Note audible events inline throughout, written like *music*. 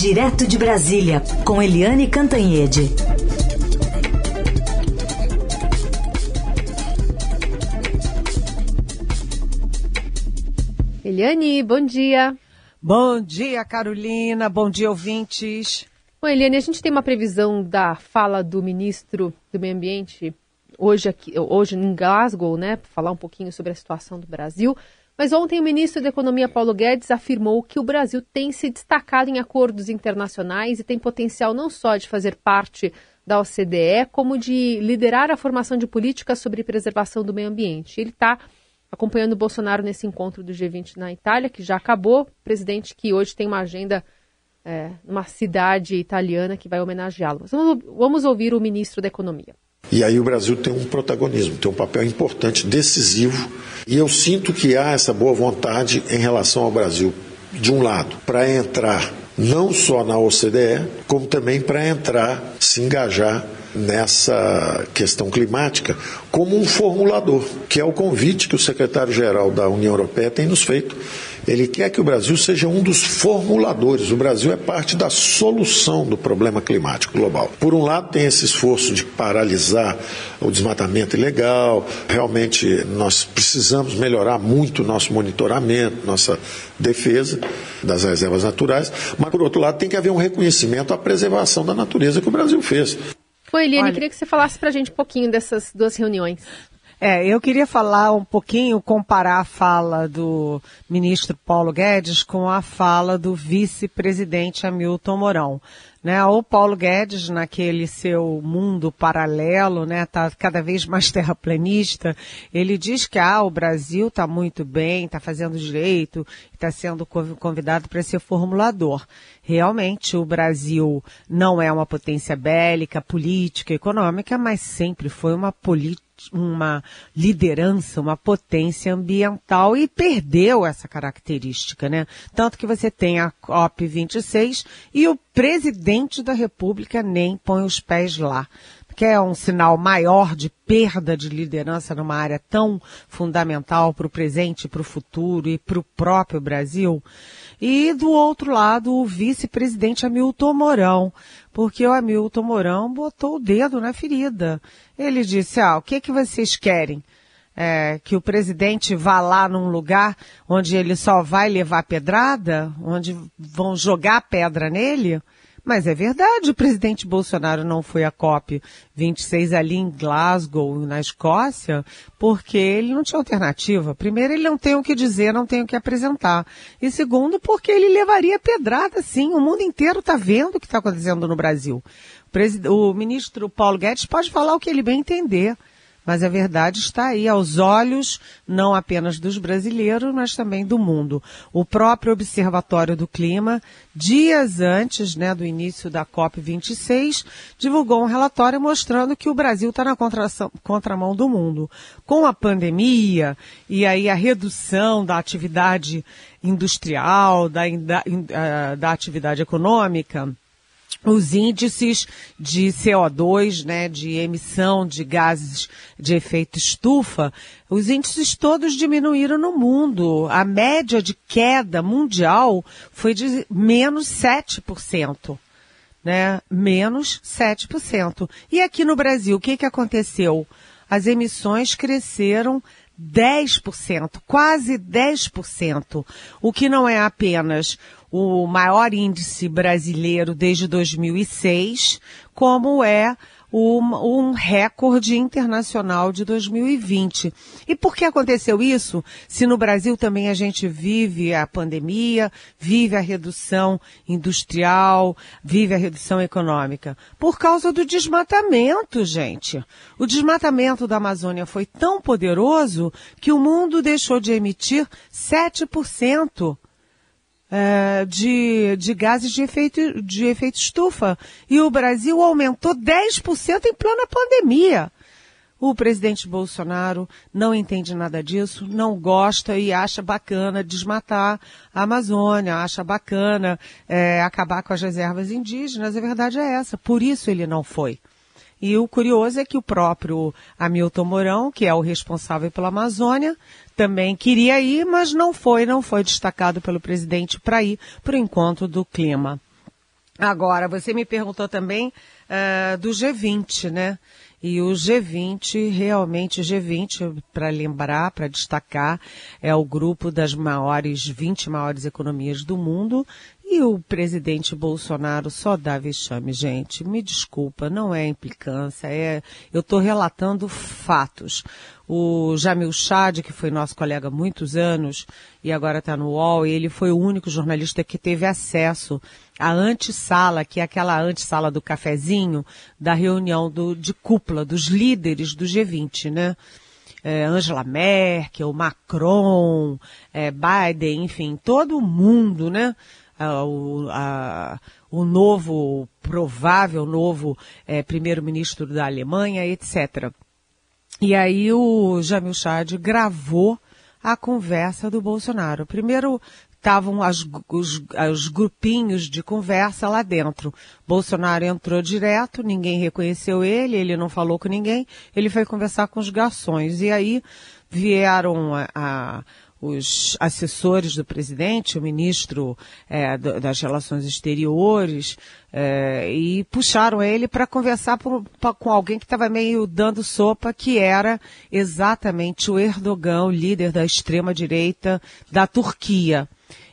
Direto de Brasília, com Eliane Cantanhede. Eliane, bom dia. Bom dia, Carolina. Bom dia, ouvintes. Bom, Eliane, a gente tem uma previsão da fala do ministro do Meio Ambiente hoje, aqui, hoje em Glasgow, né, para falar um pouquinho sobre a situação do Brasil. Mas ontem o ministro da Economia Paulo Guedes afirmou que o Brasil tem se destacado em acordos internacionais e tem potencial não só de fazer parte da OCDE, como de liderar a formação de políticas sobre preservação do meio ambiente. Ele está acompanhando o Bolsonaro nesse encontro do G20 na Itália, que já acabou, presidente que hoje tem uma agenda é, numa cidade italiana que vai homenageá-lo. Vamos, vamos ouvir o ministro da Economia. E aí o Brasil tem um protagonismo, tem um papel importante, decisivo. E eu sinto que há essa boa vontade em relação ao Brasil, de um lado, para entrar não só na OCDE, como também para entrar, se engajar nessa questão climática como um formulador, que é o convite que o secretário-geral da União Europeia tem nos feito. Ele quer que o Brasil seja um dos formuladores. O Brasil é parte da solução do problema climático global. Por um lado, tem esse esforço de paralisar o desmatamento ilegal. Realmente, nós precisamos melhorar muito o nosso monitoramento, nossa defesa das reservas naturais. Mas, por outro lado, tem que haver um reconhecimento à preservação da natureza que o Brasil fez. Oi, Eliane, Olha... queria que você falasse para a gente um pouquinho dessas duas reuniões. É, eu queria falar um pouquinho, comparar a fala do ministro Paulo Guedes com a fala do vice-presidente Hamilton Mourão. Né, o Paulo Guedes, naquele seu mundo paralelo, né, tá cada vez mais terraplanista, ele diz que ah, o Brasil está muito bem, está fazendo direito, está sendo convidado para ser formulador. Realmente, o Brasil não é uma potência bélica, política, econômica, mas sempre foi uma política uma liderança, uma potência ambiental e perdeu essa característica, né? Tanto que você tem a COP26 e o presidente da República nem põe os pés lá que é um sinal maior de perda de liderança numa área tão fundamental para o presente, para o futuro e para o próprio Brasil. E do outro lado, o vice-presidente Hamilton Mourão, porque o Hamilton Mourão botou o dedo na ferida. Ele disse, ah, o que que vocês querem? É, que o presidente vá lá num lugar onde ele só vai levar pedrada, onde vão jogar pedra nele? Mas é verdade, o presidente Bolsonaro não foi à COP 26 ali em Glasgow, na Escócia, porque ele não tinha alternativa. Primeiro, ele não tem o que dizer, não tem o que apresentar. E segundo, porque ele levaria pedrada, sim. O mundo inteiro está vendo o que está acontecendo no Brasil. O ministro Paulo Guedes pode falar o que ele bem entender mas a verdade está aí aos olhos não apenas dos brasileiros, mas também do mundo. O próprio Observatório do Clima, dias antes né, do início da COP26, divulgou um relatório mostrando que o Brasil está na contramão do mundo. Com a pandemia e aí a redução da atividade industrial, da, da, eh, da atividade econômica, os índices de CO2, né, de emissão de gases de efeito estufa, os índices todos diminuíram no mundo. A média de queda mundial foi de menos 7%. Né? Menos 7%. E aqui no Brasil, o que, que aconteceu? As emissões cresceram 10%, quase 10%, o que não é apenas o maior índice brasileiro desde 2006, como é um recorde internacional de 2020. E por que aconteceu isso? Se no Brasil também a gente vive a pandemia, vive a redução industrial, vive a redução econômica? Por causa do desmatamento, gente. O desmatamento da Amazônia foi tão poderoso que o mundo deixou de emitir 7% é, de, de gases de efeito, de efeito estufa. E o Brasil aumentou 10% em plena pandemia. O presidente Bolsonaro não entende nada disso, não gosta e acha bacana desmatar a Amazônia, acha bacana é, acabar com as reservas indígenas. A verdade é essa. Por isso ele não foi. E o curioso é que o próprio Hamilton Mourão, que é o responsável pela Amazônia, também queria ir, mas não foi, não foi destacado pelo presidente para ir para o encontro do clima. Agora, você me perguntou também uh, do G20, né? E o G20, realmente G20, para lembrar, para destacar, é o grupo das maiores, 20 maiores economias do mundo. E o presidente Bolsonaro só dá vexame, gente. Me desculpa, não é implicância, é, eu estou relatando fatos. O Jamil Chad, que foi nosso colega há muitos anos e agora está no UOL, ele foi o único jornalista que teve acesso à antessala, que é aquela antessala do cafezinho, da reunião do, de cúpula dos líderes do G20, né? É, Angela Merkel, Macron, é, Biden, enfim, todo mundo, né? o, a, o novo, provável novo é, primeiro-ministro da Alemanha, etc. E aí o Jamil Chad gravou a conversa do Bolsonaro. Primeiro estavam os, os grupinhos de conversa lá dentro. Bolsonaro entrou direto, ninguém reconheceu ele, ele não falou com ninguém, ele foi conversar com os garçons. E aí vieram a, a os assessores do presidente, o ministro é, das Relações Exteriores, é, e puxaram ele para conversar por, pra, com alguém que estava meio dando sopa, que era exatamente o Erdogan, o líder da extrema-direita da Turquia.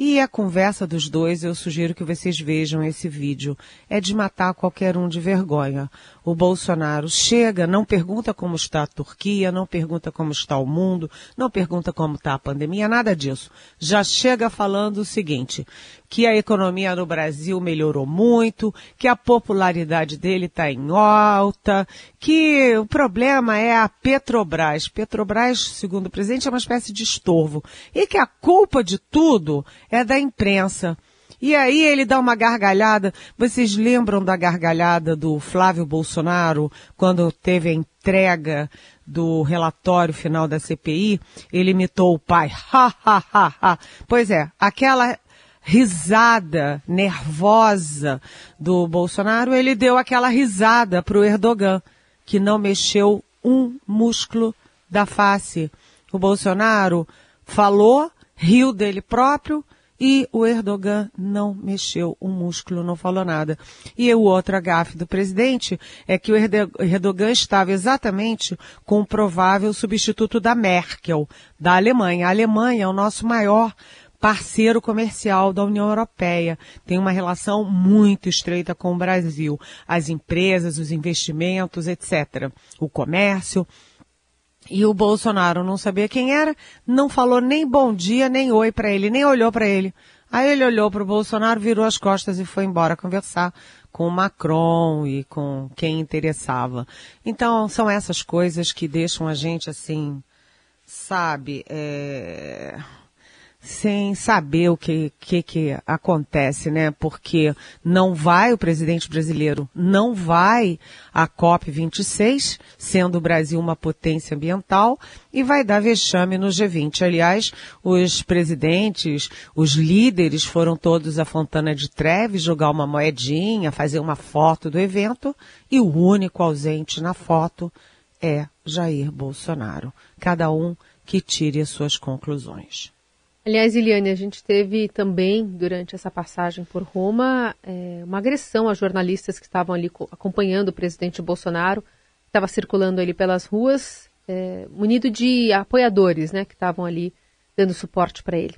E a conversa dos dois, eu sugiro que vocês vejam esse vídeo. É de matar qualquer um de vergonha. O Bolsonaro chega, não pergunta como está a Turquia, não pergunta como está o mundo, não pergunta como está a pandemia, nada disso. Já chega falando o seguinte, que a economia no Brasil melhorou muito, que a popularidade dele está em alta, que o problema é a Petrobras. Petrobras, segundo o presidente, é uma espécie de estorvo. E que a culpa de tudo é da imprensa. E aí ele dá uma gargalhada. Vocês lembram da gargalhada do Flávio Bolsonaro quando teve a entrega do relatório final da CPI? Ele imitou o pai. *laughs* Ha, ha, ha, ha. Pois é, aquela risada nervosa do Bolsonaro, ele deu aquela risada para o Erdogan, que não mexeu um músculo da face. O Bolsonaro falou, riu dele próprio, e o Erdogan não mexeu um músculo, não falou nada. E o outro agafe do presidente é que o Erdogan estava exatamente com o provável substituto da Merkel, da Alemanha. A Alemanha é o nosso maior parceiro comercial da União Europeia. Tem uma relação muito estreita com o Brasil. As empresas, os investimentos, etc. O comércio. E o Bolsonaro não sabia quem era, não falou nem bom dia, nem oi para ele, nem olhou para ele. Aí ele olhou para o Bolsonaro, virou as costas e foi embora conversar com o Macron e com quem interessava. Então, são essas coisas que deixam a gente assim, sabe, é sem saber o que, que, que acontece, né? Porque não vai o presidente brasileiro, não vai a COP26, sendo o Brasil uma potência ambiental, e vai dar vexame no G20. Aliás, os presidentes, os líderes foram todos à Fontana de Trevi jogar uma moedinha, fazer uma foto do evento, e o único ausente na foto é Jair Bolsonaro. Cada um que tire as suas conclusões. Aliás, Eliane, a gente teve também, durante essa passagem por Roma, é, uma agressão a jornalistas que estavam ali acompanhando o presidente Bolsonaro, que estava circulando ali pelas ruas, é, munido de apoiadores, né, que estavam ali dando suporte para ele.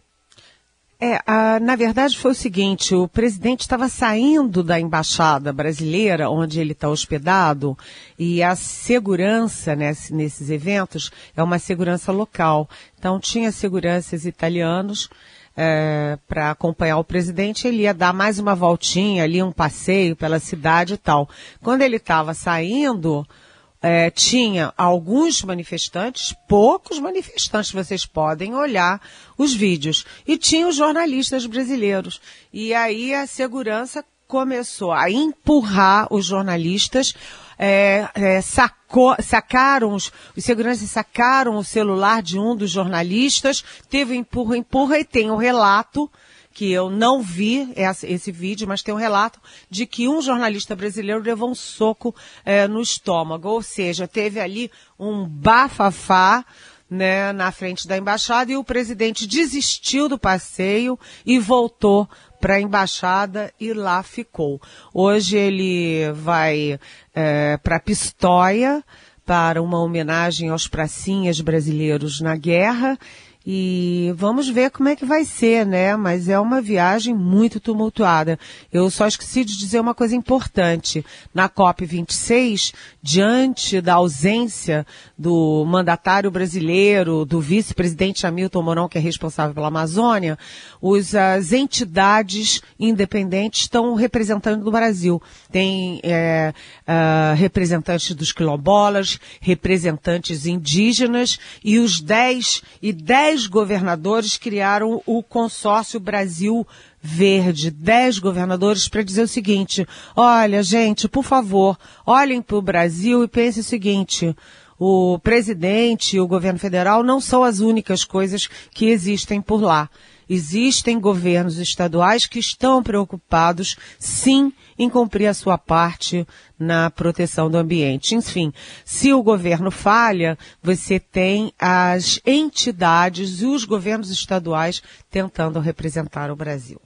É, a, na verdade foi o seguinte, o presidente estava saindo da embaixada brasileira, onde ele está hospedado, e a segurança nesse, nesses eventos é uma segurança local. Então tinha seguranças italianos é, para acompanhar o presidente, ele ia dar mais uma voltinha ali, um passeio pela cidade e tal. Quando ele estava saindo, é, tinha alguns manifestantes, poucos manifestantes, vocês podem olhar os vídeos, e tinha os jornalistas brasileiros. E aí a segurança começou a empurrar os jornalistas, é, é, sacou, sacaram, os, os seguranças sacaram o celular de um dos jornalistas, teve empurra, empurra e tem o um relato que eu não vi esse vídeo, mas tem um relato de que um jornalista brasileiro levou um soco é, no estômago, ou seja, teve ali um bafafá né, na frente da embaixada e o presidente desistiu do passeio e voltou para a embaixada e lá ficou. Hoje ele vai é, para Pistoia para uma homenagem aos pracinhas brasileiros na guerra e vamos ver como é que vai ser, né? Mas é uma viagem muito tumultuada. Eu só esqueci de dizer uma coisa importante. Na COP26, diante da ausência do mandatário brasileiro, do vice-presidente Hamilton Mourão, que é responsável pela Amazônia, os, as entidades independentes estão representando o Brasil. Tem é, uh, representantes dos quilombolas, representantes indígenas e os 10 e 10 dez governadores criaram o consórcio Brasil Verde, dez governadores para dizer o seguinte: olha, gente, por favor, olhem para o Brasil e pensem o seguinte. O presidente e o governo federal não são as únicas coisas que existem por lá. Existem governos estaduais que estão preocupados, sim, em cumprir a sua parte na proteção do ambiente. Enfim, se o governo falha, você tem as entidades e os governos estaduais tentando representar o Brasil.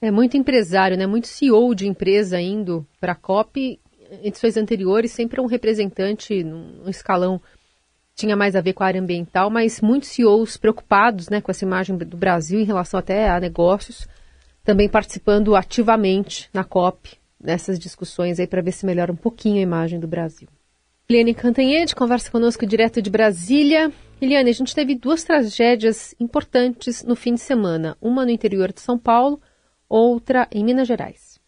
É, é muito empresário, né? Muito CEO de empresa indo para a COP. Edições anteriores, sempre um representante num escalão tinha mais a ver com a área ambiental, mas muitos CEOs preocupados né, com essa imagem do Brasil em relação até a negócios também participando ativamente na COP, nessas discussões aí para ver se melhora um pouquinho a imagem do Brasil. Eliane Cantanhede conversa conosco direto de Brasília. Eliane, a gente teve duas tragédias importantes no fim de semana, uma no interior de São Paulo, outra em Minas Gerais.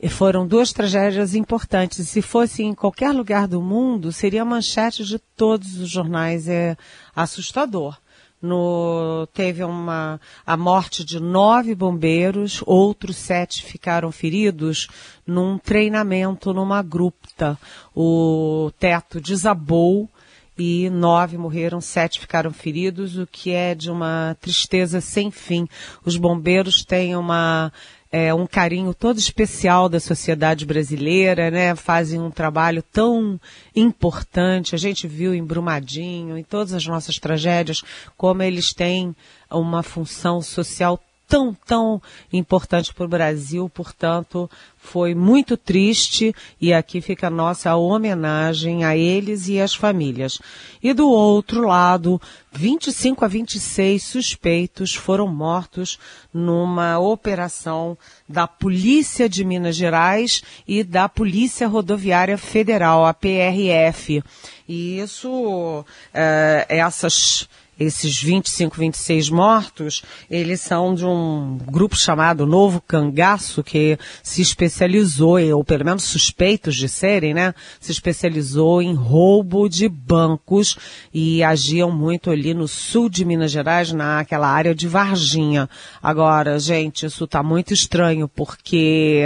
E foram duas tragédias importantes. Se fosse em qualquer lugar do mundo, seria manchete de todos os jornais. É assustador. No, teve uma, a morte de nove bombeiros, outros sete ficaram feridos num treinamento numa grupta. O teto desabou e nove morreram, sete ficaram feridos, o que é de uma tristeza sem fim. Os bombeiros têm uma é, um carinho todo especial da sociedade brasileira, né? Fazem um trabalho tão importante. A gente viu em Brumadinho, em todas as nossas tragédias, como eles têm uma função social tão, tão importante para o Brasil, portanto, foi muito triste e aqui fica a nossa homenagem a eles e às famílias. E do outro lado, 25 a 26 suspeitos foram mortos numa operação da Polícia de Minas Gerais e da Polícia Rodoviária Federal, a PRF. E isso, é, essas esses 25, 26 mortos, eles são de um grupo chamado Novo Cangaço, que se especializou, ou pelo menos suspeitos de serem, né? Se especializou em roubo de bancos e agiam muito ali no sul de Minas Gerais, naquela área de Varginha. Agora, gente, isso tá muito estranho, porque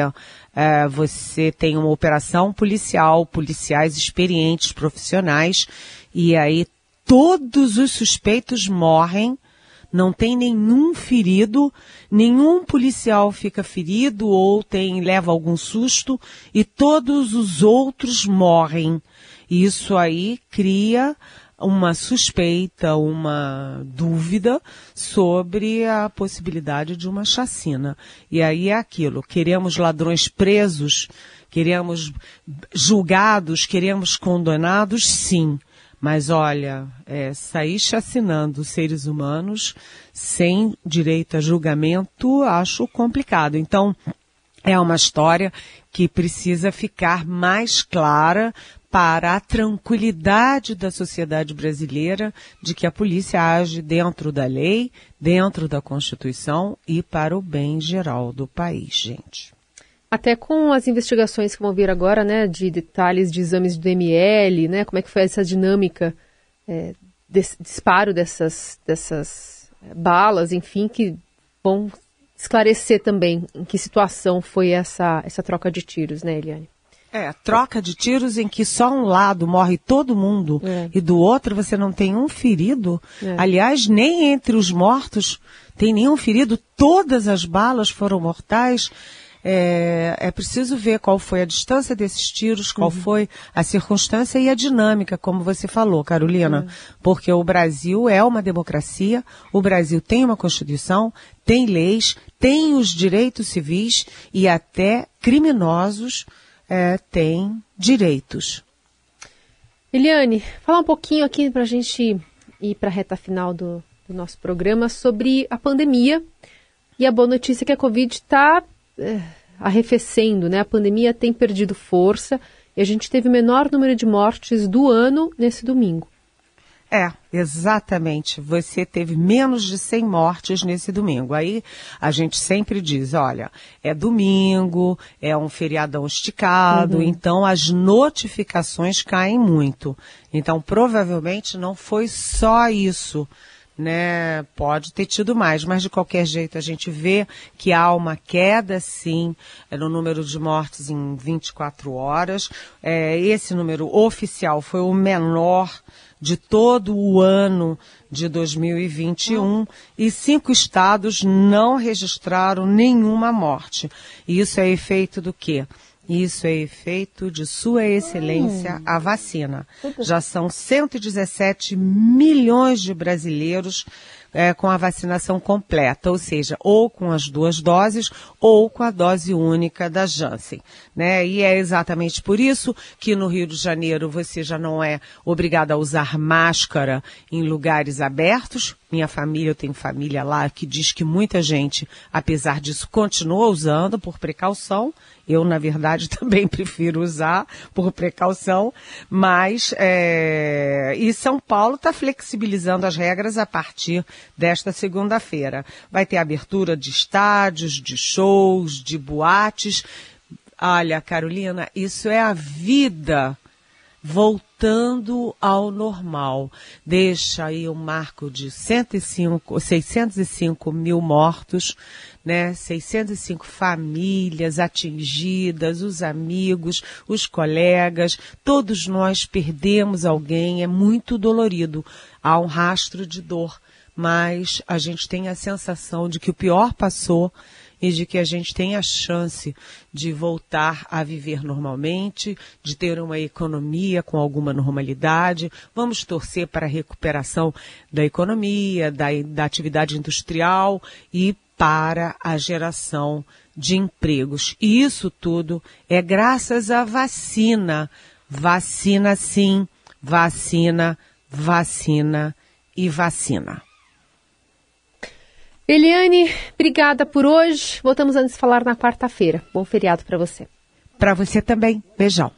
é, você tem uma operação policial, policiais experientes, profissionais, e aí todos os suspeitos morrem, não tem nenhum ferido, nenhum policial fica ferido ou tem leva algum susto e todos os outros morrem. Isso aí cria uma suspeita, uma dúvida sobre a possibilidade de uma chacina. E aí é aquilo, queremos ladrões presos, queremos julgados, queremos condenados, sim. Mas olha, é, sair chacinando seres humanos sem direito a julgamento, acho complicado. Então, é uma história que precisa ficar mais clara para a tranquilidade da sociedade brasileira de que a polícia age dentro da lei, dentro da Constituição e para o bem geral do país, gente. Até com as investigações que vão vir agora, né, de detalhes de exames do ML, né, como é que foi essa dinâmica é, desse disparo dessas, dessas é, balas, enfim, que vão esclarecer também em que situação foi essa, essa troca de tiros, né, Eliane? É, troca de tiros em que só um lado morre todo mundo é. e do outro você não tem um ferido. É. Aliás, nem entre os mortos tem nenhum ferido. Todas as balas foram mortais. É, é preciso ver qual foi a distância desses tiros, qual uhum. foi a circunstância e a dinâmica, como você falou, Carolina. Uhum. Porque o Brasil é uma democracia, o Brasil tem uma Constituição, tem leis, tem os direitos civis e até criminosos é, têm direitos. Eliane, falar um pouquinho aqui para a gente ir para a reta final do, do, nosso programa sobre a pandemia e a boa notícia é que a Covid está arrefecendo, né? A pandemia tem perdido força e a gente teve o menor número de mortes do ano nesse domingo. É, exatamente. Você teve menos de 100 mortes nesse domingo. Aí a gente sempre diz, olha, é domingo, é um feriadão esticado, uhum. então as notificações caem muito. Então provavelmente não foi só isso. Né, pode ter tido mais, mas de qualquer jeito a gente vê que há uma queda, sim, no número de mortes em 24 horas. É, esse número oficial foi o menor de todo o ano de 2021 e cinco estados não registraram nenhuma morte. E isso é efeito do quê? Isso é efeito de Sua Excelência, a vacina. Já são 117 milhões de brasileiros é, com a vacinação completa, ou seja, ou com as duas doses ou com a dose única da Janssen. Né? E é exatamente por isso que no Rio de Janeiro você já não é obrigado a usar máscara em lugares abertos. Minha família, eu tenho família lá que diz que muita gente, apesar disso, continua usando por precaução. Eu, na verdade, *laughs* também prefiro usar por precaução, mas é... e São Paulo está flexibilizando as regras a partir desta segunda-feira. Vai ter abertura de estádios, de shows, de boates. Olha, Carolina, isso é a vida voltando ao normal. Deixa aí um marco de 105, 605 mil mortos, né? 605 famílias atingidas, os amigos, os colegas, todos nós perdemos alguém, é muito dolorido. Há um rastro de dor, mas a gente tem a sensação de que o pior passou e de que a gente tem a chance de voltar a viver normalmente, de ter uma economia com alguma normalidade. Vamos torcer para a recuperação da economia, da, da atividade industrial e para a geração de empregos. E isso tudo é graças à vacina. Vacina sim, vacina, vacina e vacina. Eliane, obrigada por hoje. Voltamos antes de falar na quarta-feira. Bom feriado para você. Para você também. Beijão.